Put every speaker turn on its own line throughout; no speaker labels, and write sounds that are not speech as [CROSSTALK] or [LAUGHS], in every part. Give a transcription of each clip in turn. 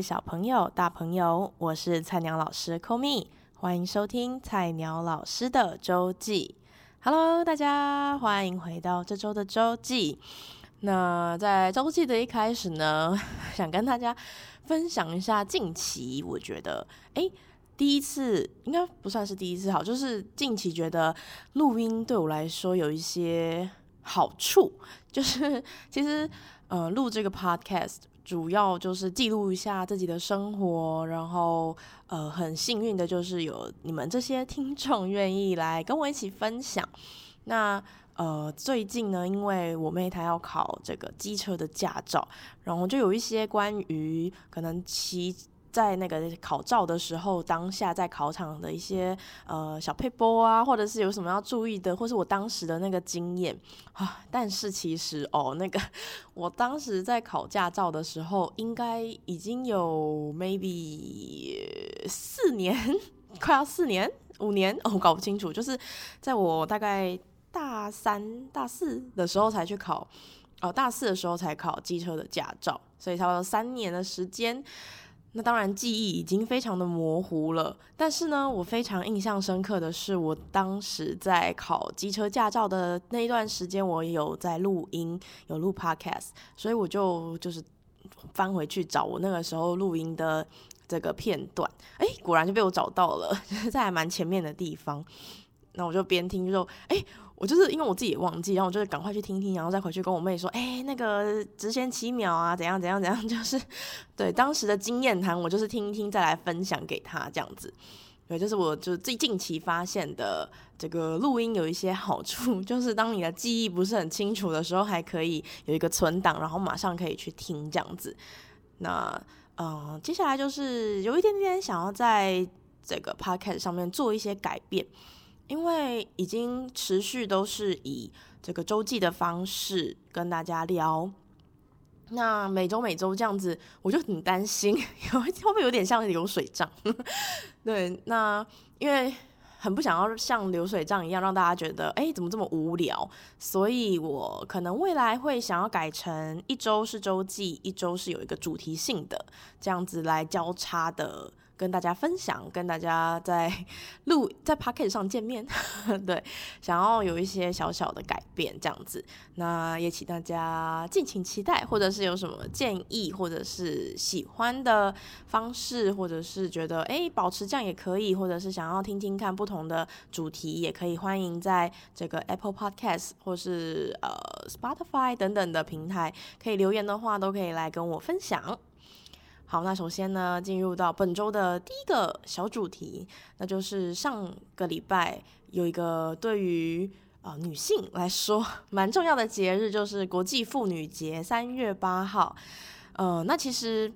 小朋友、大朋友，我是菜鸟老师 Komi，欢迎收听菜鸟老师的周记。Hello，大家欢迎回到这周的周记。那在周记的一开始呢，[LAUGHS] 想跟大家分享一下近期我觉得，诶，第一次应该不算是第一次好，就是近期觉得录音对我来说有一些好处，就是其实呃录这个 podcast。主要就是记录一下自己的生活，然后呃，很幸运的就是有你们这些听众愿意来跟我一起分享。那呃，最近呢，因为我妹她要考这个机车的驾照，然后就有一些关于可能骑。在那个考照的时候，当下在考场的一些呃小配波啊，或者是有什么要注意的，或是我当时的那个经验啊。但是其实哦，那个我当时在考驾照的时候，应该已经有 maybe 四年，[LAUGHS] 快要四年、五年哦，我搞不清楚。就是在我大概大三、大四的时候才去考，哦，大四的时候才考机车的驾照，所以差不多三年的时间。那当然，记忆已经非常的模糊了。但是呢，我非常印象深刻的是，我当时在考机车驾照的那一段时间，我有在录音，有录 podcast，所以我就就是翻回去找我那个时候录音的这个片段，哎，果然就被我找到了，[LAUGHS] 在还蛮前面的地方。那我就边听就说，哎。我就是因为我自己也忘记，然后我就是赶快去听听，然后再回去跟我妹说，哎、那个直线七秒啊，怎样怎样怎样，[LAUGHS] 就是对当时的经验谈，我就是听一听再来分享给她这样子。对，就是我就最近期发现的这个录音有一些好处，[LAUGHS] 就是当你的记忆不是很清楚的时候，还可以有一个存档，然后马上可以去听这样子。那嗯、接下来就是有一点点想要在这个 podcast 上面做一些改变。因为已经持续都是以这个周记的方式跟大家聊，那每周每周这样子，我就很担心，会不会有点像流水账？[LAUGHS] 对，那因为很不想要像流水账一样让大家觉得，哎，怎么这么无聊？所以我可能未来会想要改成一周是周记，一周是有一个主题性的，这样子来交叉的。跟大家分享，跟大家在 [LAUGHS] 录在 Podcast 上见面，[LAUGHS] 对，想要有一些小小的改变这样子，那也请大家敬请期待，或者是有什么建议，或者是喜欢的方式，或者是觉得哎保持这样也可以，或者是想要听听看不同的主题，也可以欢迎在这个 Apple Podcast 或是呃 Spotify 等等的平台可以留言的话，都可以来跟我分享。好，那首先呢，进入到本周的第一个小主题，那就是上个礼拜有一个对于呃女性来说蛮重要的节日，就是国际妇女节，三月八号。呃，那其实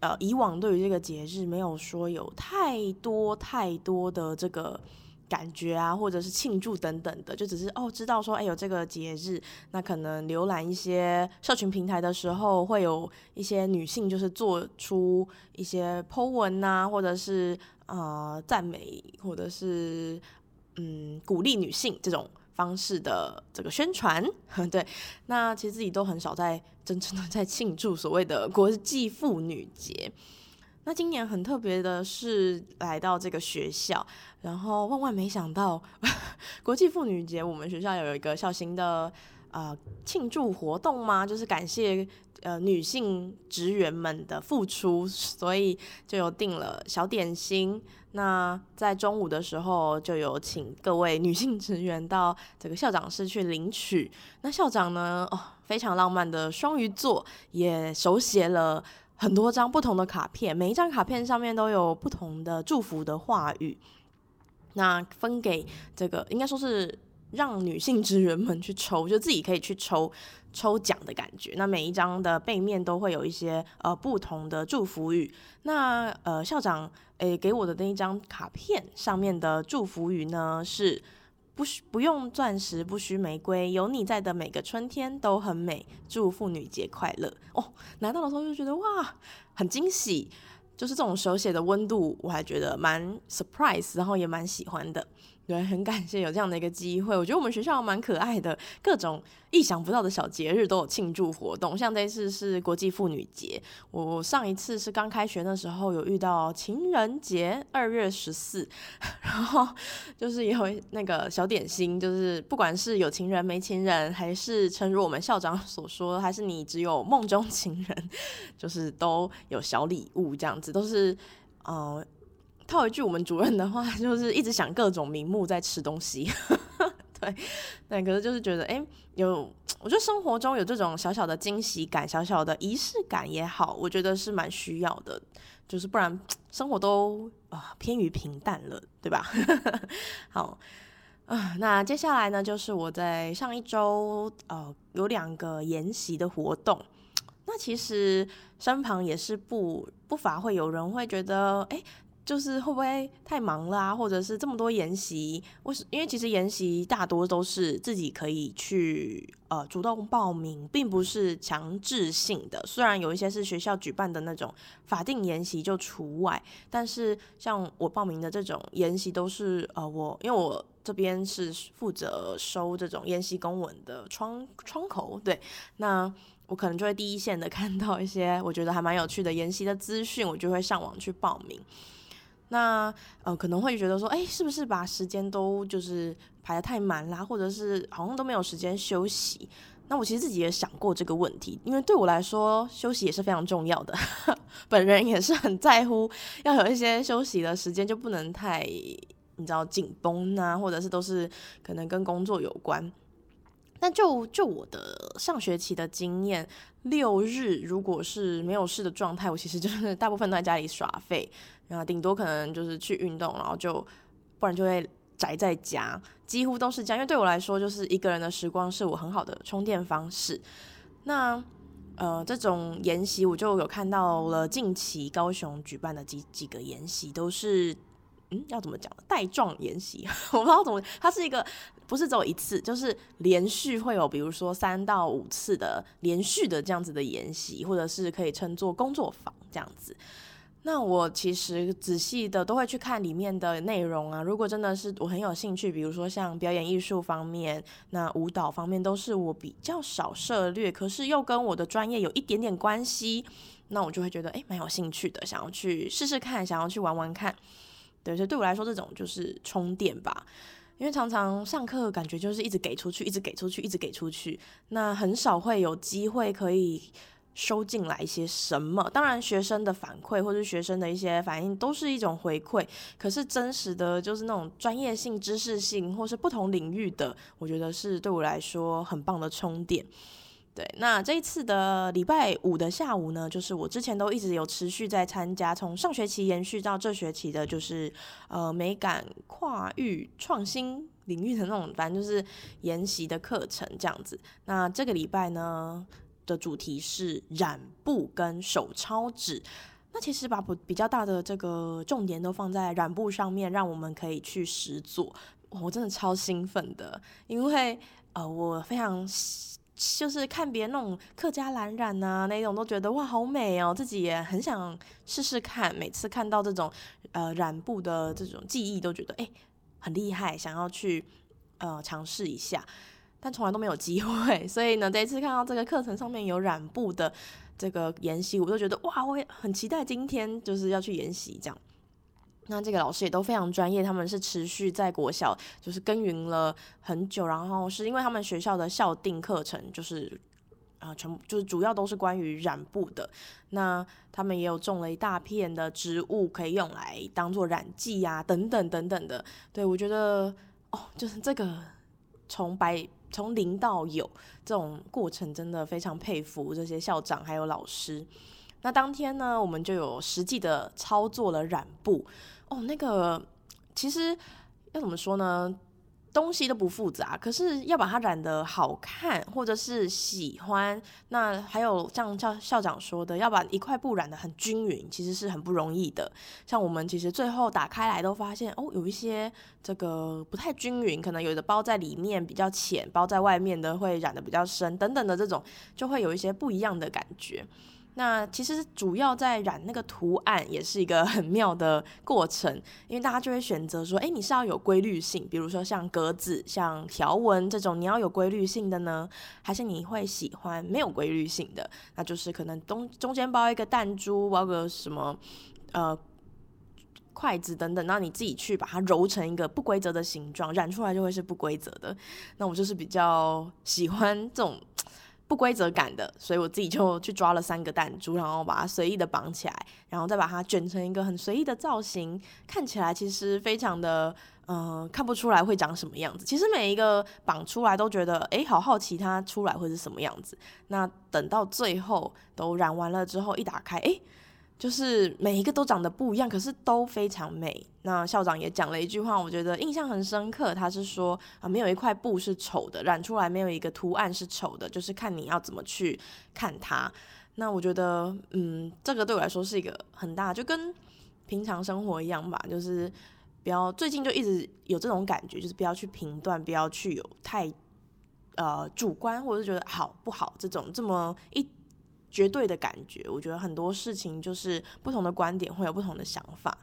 呃以往对于这个节日没有说有太多太多的这个。感觉啊，或者是庆祝等等的，就只是哦，知道说，哎，有这个节日，那可能浏览一些社群平台的时候，会有一些女性就是做出一些 po 文啊，或者是呃赞美，或者是嗯鼓励女性这种方式的这个宣传，[LAUGHS] 对，那其实自己都很少在真正的在庆祝所谓的国际妇女节。那今年很特别的是来到这个学校，然后万万没想到，[LAUGHS] 国际妇女节我们学校有一个小型的呃庆祝活动嘛，就是感谢呃女性职员们的付出，所以就有订了小点心。那在中午的时候就有请各位女性职员到这个校长室去领取。那校长呢，哦，非常浪漫的双鱼座，也手写了。很多张不同的卡片，每一张卡片上面都有不同的祝福的话语。那分给这个，应该说是让女性职员们去抽，就自己可以去抽抽奖的感觉。那每一张的背面都会有一些呃不同的祝福语。那呃校长诶给我的那一张卡片上面的祝福语呢是。不需不用钻石，不需玫瑰，有你在的每个春天都很美。祝妇女节快乐哦！拿到的时候就觉得哇，很惊喜，就是这种手写的温度，我还觉得蛮 surprise，然后也蛮喜欢的。对，很感谢有这样的一个机会。我觉得我们学校蛮可爱的，各种意想不到的小节日都有庆祝活动。像这次是国际妇女节，我上一次是刚开学的时候有遇到情人节，二月十四，[LAUGHS] 然后就是有那个小点心，就是不管是有情人没情人，还是诚如我们校长所说，还是你只有梦中情人，[LAUGHS] 就是都有小礼物这样子，都是嗯。套一句我们主任的话，[LAUGHS] 就是一直想各种名目在吃东西，[LAUGHS] 对，对，可是就是觉得，哎、有，我觉得生活中有这种小小的惊喜感、小小的仪式感也好，我觉得是蛮需要的，就是不然生活都啊、偏于平淡了，对吧？[LAUGHS] 好，啊、那接下来呢，就是我在上一周呃有两个研习的活动，那其实身旁也是不不乏会有人会觉得，哎、就是会不会太忙了啊，或者是这么多研习？为是因为其实研习大多都是自己可以去呃主动报名，并不是强制性的。虽然有一些是学校举办的那种法定研习就除外，但是像我报名的这种研习都是呃我因为我这边是负责收这种研习公文的窗窗口，对，那我可能就会第一线的 [LAUGHS] 看到一些我觉得还蛮有趣的研习的资讯，我就会上网去报名。那呃可能会觉得说，哎、是不是把时间都就是排得太满啦，或者是好像都没有时间休息？那我其实自己也想过这个问题，因为对我来说休息也是非常重要的，[LAUGHS] 本人也是很在乎要有一些休息的时间，就不能太你知道紧绷啊，或者是都是可能跟工作有关。那就就我的上学期的经验，六日如果是没有事的状态，我其实就是大部分都在家里耍废。然后顶多可能就是去运动，然后就不然就会宅在家，几乎都是这样。因为对我来说，就是一个人的时光是我很好的充电方式。那呃，这种研习我就有看到了，近期高雄举办的几几个研习都是，嗯，要怎么讲？带状研习，[LAUGHS] 我不知道怎么，它是一个不是只有一次，就是连续会有，比如说三到五次的连续的这样子的研习，或者是可以称作工作坊这样子。那我其实仔细的都会去看里面的内容啊。如果真的是我很有兴趣，比如说像表演艺术方面，那舞蹈方面都是我比较少涉猎，可是又跟我的专业有一点点关系，那我就会觉得诶，蛮有兴趣的，想要去试试看，想要去玩玩看。对，所以对我来说，这种就是充电吧。因为常常上课感觉就是一直给出去，一直给出去，一直给出去，那很少会有机会可以。收进来一些什么？当然，学生的反馈或者学生的一些反应都是一种回馈。可是真实的就是那种专业性、知识性，或是不同领域的，我觉得是对我来说很棒的充电。对，那这一次的礼拜五的下午呢，就是我之前都一直有持续在参加，从上学期延续到这学期的，就是呃美感跨域创新领域的那种，反正就是研习的课程这样子。那这个礼拜呢，的主题是染布跟手抄纸，那其实把比较大的这个重点都放在染布上面，让我们可以去实做。我真的超兴奋的，因为呃，我非常就是看别人那种客家蓝染啊，那种都觉得哇好美哦，自己也很想试试看。每次看到这种呃染布的这种技艺，都觉得哎很厉害，想要去呃尝试一下。但从来都没有机会，[LAUGHS] 所以呢，这一次看到这个课程上面有染布的这个研习，我就觉得哇，我也很期待今天就是要去研习这样。那这个老师也都非常专业，他们是持续在国小就是耕耘了很久，然后是因为他们学校的校定课程就是啊、全部就是主要都是关于染布的。那他们也有种了一大片的植物，可以用来当做染剂啊，等等等等的。对，我觉得哦，就是这个从白。从零到有这种过程，真的非常佩服这些校长还有老师。那当天呢，我们就有实际的操作了染布哦。那个其实要怎么说呢？东西都不复杂，可是要把它染得好看，或者是喜欢，那还有像校校长说的，要把一块布染得很均匀，其实是很不容易的。像我们其实最后打开来都发现，哦，有一些这个不太均匀，可能有的包在里面比较浅，包在外面的会染得比较深，等等的这种，就会有一些不一样的感觉。那其实主要在染那个图案也是一个很妙的过程，因为大家就会选择说，哎，你是要有规律性，比如说像格子、像条纹这种，你要有规律性的呢，还是你会喜欢没有规律性的？那就是可能中中间包一个弹珠，包个什么呃筷子等等，然后你自己去把它揉成一个不规则的形状，染出来就会是不规则的。那我就是比较喜欢这种。不规则感的，所以我自己就去抓了三个弹珠，然后把它随意的绑起来，然后再把它卷成一个很随意的造型，看起来其实非常的，呃，看不出来会长什么样子。其实每一个绑出来都觉得，诶，好好奇它出来会是什么样子。那等到最后都染完了之后，一打开，诶。就是每一个都长得不一样，可是都非常美。那校长也讲了一句话，我觉得印象很深刻。他是说啊，没有一块布是丑的，染出来没有一个图案是丑的，就是看你要怎么去看它。那我觉得，嗯，这个对我来说是一个很大，就跟平常生活一样吧。就是不要最近就一直有这种感觉，就是不要去评断，不要去有太呃主观，或者是觉得好不好这种这么一。绝对的感觉，我觉得很多事情就是不同的观点会有不同的想法。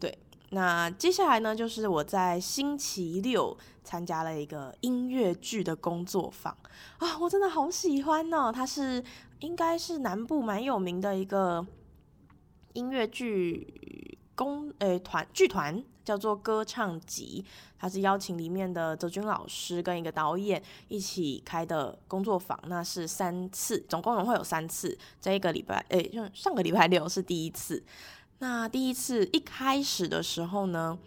对，那接下来呢，就是我在星期六参加了一个音乐剧的工作坊啊，我真的好喜欢呢、哦。它是应该是南部蛮有名的一个音乐剧工诶团剧团。叫做歌唱集，他是邀请里面的泽军老师跟一个导演一起开的工作坊，那是三次，总共会有三次。这一个礼拜，哎、欸，就上个礼拜六是第一次。那第一次一开始的时候呢，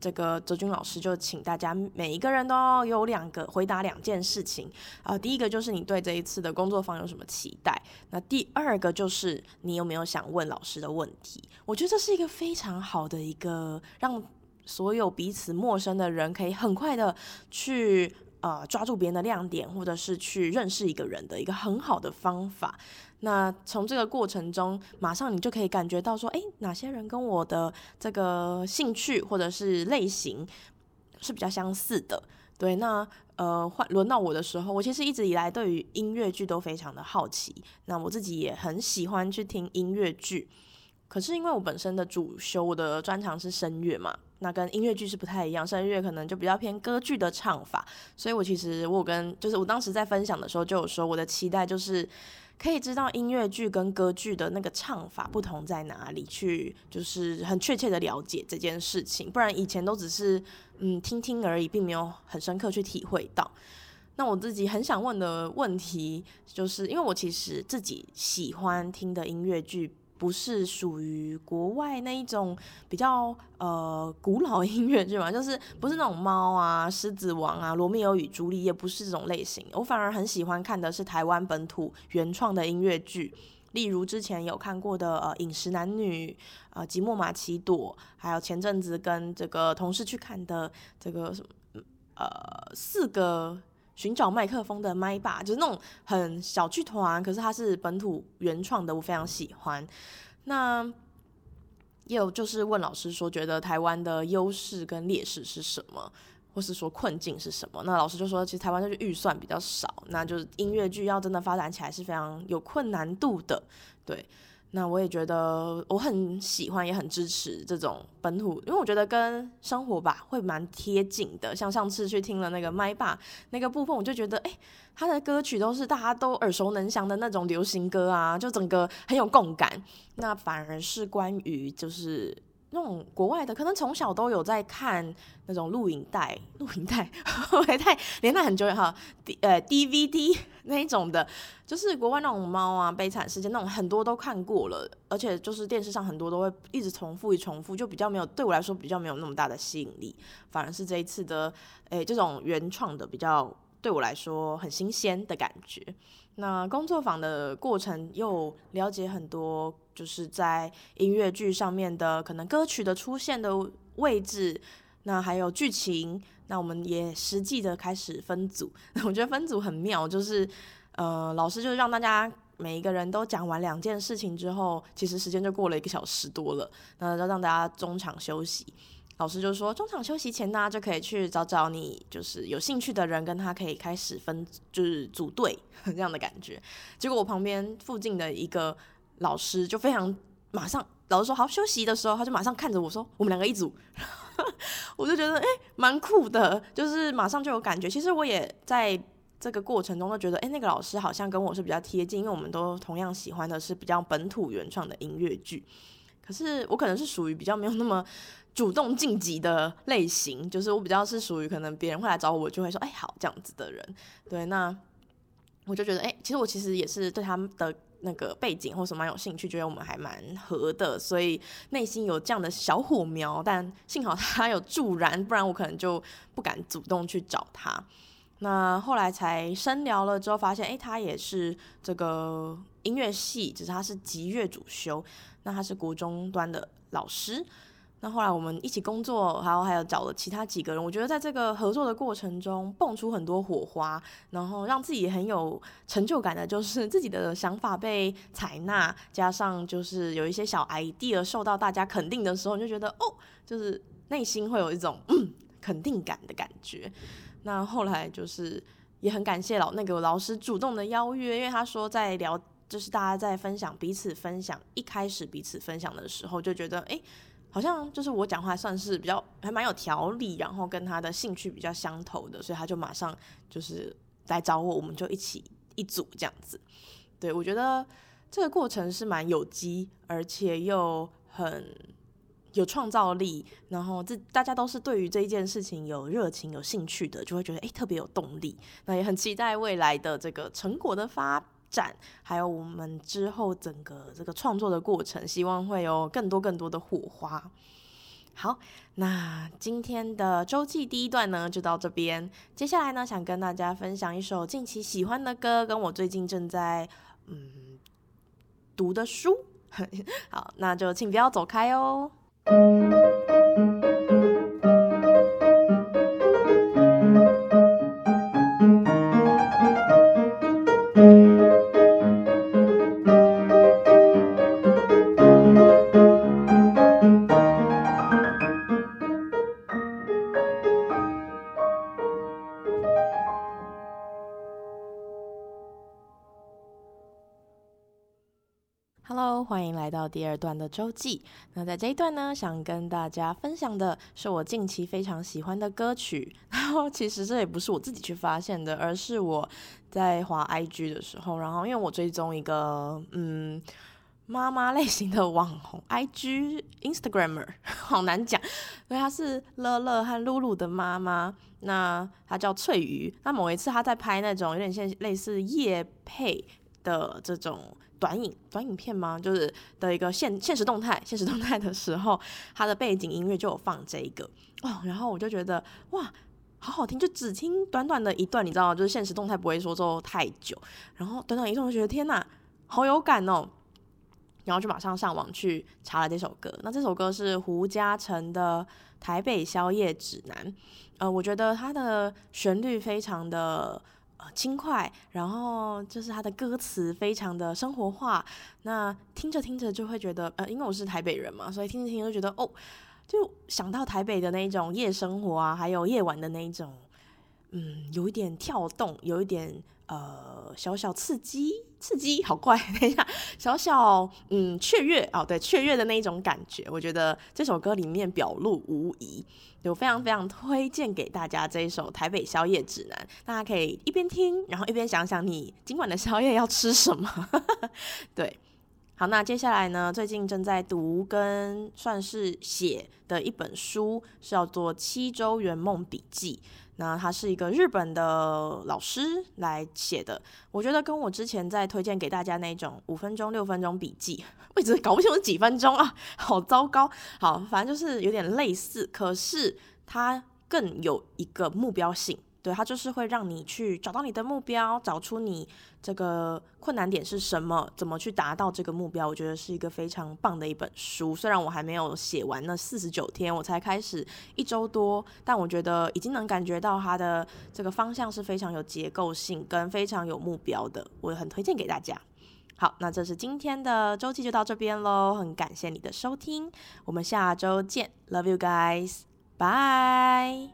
这个泽军老师就请大家每一个人都有两个回答两件事情啊、第一个就是你对这一次的工作坊有什么期待？那第二个就是你有没有想问老师的问题？我觉得这是一个非常好的一个让。所有彼此陌生的人可以很快的去呃抓住别人的亮点，或者是去认识一个人的一个很好的方法。那从这个过程中，马上你就可以感觉到说，诶，哪些人跟我的这个兴趣或者是类型是比较相似的。对，那呃换轮到我的时候，我其实一直以来对于音乐剧都非常的好奇。那我自己也很喜欢去听音乐剧。可是因为我本身的主修，我的专长是声乐嘛，那跟音乐剧是不太一样，声乐可能就比较偏歌剧的唱法，所以我其实我跟就是我当时在分享的时候就有说，我的期待就是可以知道音乐剧跟歌剧的那个唱法不同在哪里，去就是很确切的了解这件事情，不然以前都只是嗯听听而已，并没有很深刻去体会到。那我自己很想问的问题，就是因为我其实自己喜欢听的音乐剧。不是属于国外那一种比较呃古老音乐剧嘛，就是不是那种猫啊、狮子王啊、罗密欧与朱丽叶，不是这种类型。我反而很喜欢看的是台湾本土原创的音乐剧，例如之前有看过的呃《饮食男女》呃《寂寞玛奇朵》，还有前阵子跟这个同事去看的这个什么呃四个。寻找麦克风的麦霸，就是那种很小剧团，可是它是本土原创的，我非常喜欢。那也有就是问老师说，觉得台湾的优势跟劣势是什么，或是说困境是什么？那老师就说，其实台湾就是预算比较少，那就是音乐剧要真的发展起来是非常有困难度的，对。那我也觉得我很喜欢，也很支持这种本土，因为我觉得跟生活吧会蛮贴近的。像上次去听了那个麦霸那个部分，我就觉得，哎、他的歌曲都是大家都耳熟能详的那种流行歌啊，就整个很有共感。那反而是关于就是。那种国外的，可能从小都有在看那种录影带，录影带，录影带连带很久远哈，D 呃 DVD 那一种的，就是国外那种猫啊、悲惨世界那种很多都看过了，而且就是电视上很多都会一直重复、一重复，就比较没有对我来说比较没有那么大的吸引力，反而是这一次的诶、这种原创的比较对我来说很新鲜的感觉。那工作坊的过程又了解很多，就是在音乐剧上面的可能歌曲的出现的位置，那还有剧情，那我们也实际的开始分组。[LAUGHS] 我觉得分组很妙，就是呃，老师就是让大家每一个人都讲完两件事情之后，其实时间就过了一个小时多了，那就让大家中场休息。老师就说，中场休息前呢，就可以去找找你就是有兴趣的人，跟他可以开始分，就是组队 [LAUGHS] 这样的感觉。结果我旁边附近的一个老师就非常马上，老师说好休息的时候，他就马上看着我说：“我们两个一组。[LAUGHS] ”我就觉得哎，蛮酷的，就是马上就有感觉。其实我也在这个过程中都觉得，哎，那个老师好像跟我是比较贴近，因为我们都同样喜欢的是比较本土原创的音乐剧。可是我可能是属于比较没有那么主动晋级的类型，就是我比较是属于可能别人会来找我，就会说，哎，好，这样子的人。对，那我就觉得，哎，其实我其实也是对他们的那个背景或什么蛮有兴趣，觉得我们还蛮合的，所以内心有这样的小火苗。但幸好他有助燃，不然我可能就不敢主动去找他。那后来才深聊了之后，发现，哎，他也是这个音乐系，只是他是击乐主修。那他是国中端的老师。那后来我们一起工作，还有还有找了其他几个人。我觉得在这个合作的过程中，蹦出很多火花，然后让自己很有成就感的，就是自己的想法被采纳，加上就是有一些小 idea 受到大家肯定的时候，你就觉得哦，就是内心会有一种嗯肯定感的感觉。那后来就是也很感谢老那个老师主动的邀约，因为他说在聊，就是大家在分享彼此分享，一开始彼此分享的时候就觉得，哎，好像就是我讲话算是比较还蛮有条理，然后跟他的兴趣比较相投的，所以他就马上就是来找我，我们就一起一组这样子。对，我觉得这个过程是蛮有机，而且又很。有创造力，然后这大家都是对于这一件事情有热情、有兴趣的，就会觉得诶特别有动力。那也很期待未来的这个成果的发展，还有我们之后整个这个创作的过程，希望会有更多更多的火花。好，那今天的周记第一段呢就到这边，接下来呢想跟大家分享一首近期喜欢的歌，跟我最近正在嗯读的书。[LAUGHS] 好，那就请不要走开哦。欢迎来到第二段的周记。那在这一段呢，想跟大家分享的是我近期非常喜欢的歌曲。[LAUGHS] 然后其实这也不是我自己去发现的，而是我在滑 IG 的时候，然后因为我追踪一个嗯妈妈类型的网红 IG Instagrammer，好难讲，因为她是乐乐和露露的妈妈。那她叫翠瑜。那某一次她在拍那种有点像类似叶配的这种。短影短影片吗？就是的一个现现实动态，现实动态的时候，它的背景音乐就有放这一个哦，然后我就觉得哇，好好听，就只听短短的一段，你知道？就是现实动态不会说做太久，然后短短一段，我觉得天哪，好有感哦，然后就马上上网去查了这首歌。那这首歌是胡嘉诚的《台北宵夜指南》，呃，我觉得它的旋律非常的。轻快，然后就是他的歌词非常的生活化，那听着听着就会觉得，呃，因为我是台北人嘛，所以听着听着就觉得，哦，就想到台北的那一种夜生活啊，还有夜晚的那一种，嗯，有一点跳动，有一点呃小小刺激，刺激，好怪，[LAUGHS] 等一下，小小嗯雀跃，哦，对，雀跃的那一种感觉，我觉得这首歌里面表露无遗。就非常非常推荐给大家这一首《台北宵夜指南》，大家可以一边听，然后一边想想你今晚的宵夜要吃什么。[LAUGHS] 对，好，那接下来呢，最近正在读跟算是写的一本书，是叫做《七周圆梦笔记》。那他是一个日本的老师来写的，我觉得跟我之前在推荐给大家那种五分钟、六分钟笔记，[LAUGHS] 我一直搞不清楚几分钟啊，好糟糕。好，反正就是有点类似，可是它更有一个目标性。对，它就是会让你去找到你的目标，找出你这个困难点是什么，怎么去达到这个目标。我觉得是一个非常棒的一本书。虽然我还没有写完那四十九天，我才开始一周多，但我觉得已经能感觉到它的这个方向是非常有结构性跟非常有目标的。我很推荐给大家。好，那这是今天的周记就到这边喽，很感谢你的收听，我们下周见，Love you guys，bye。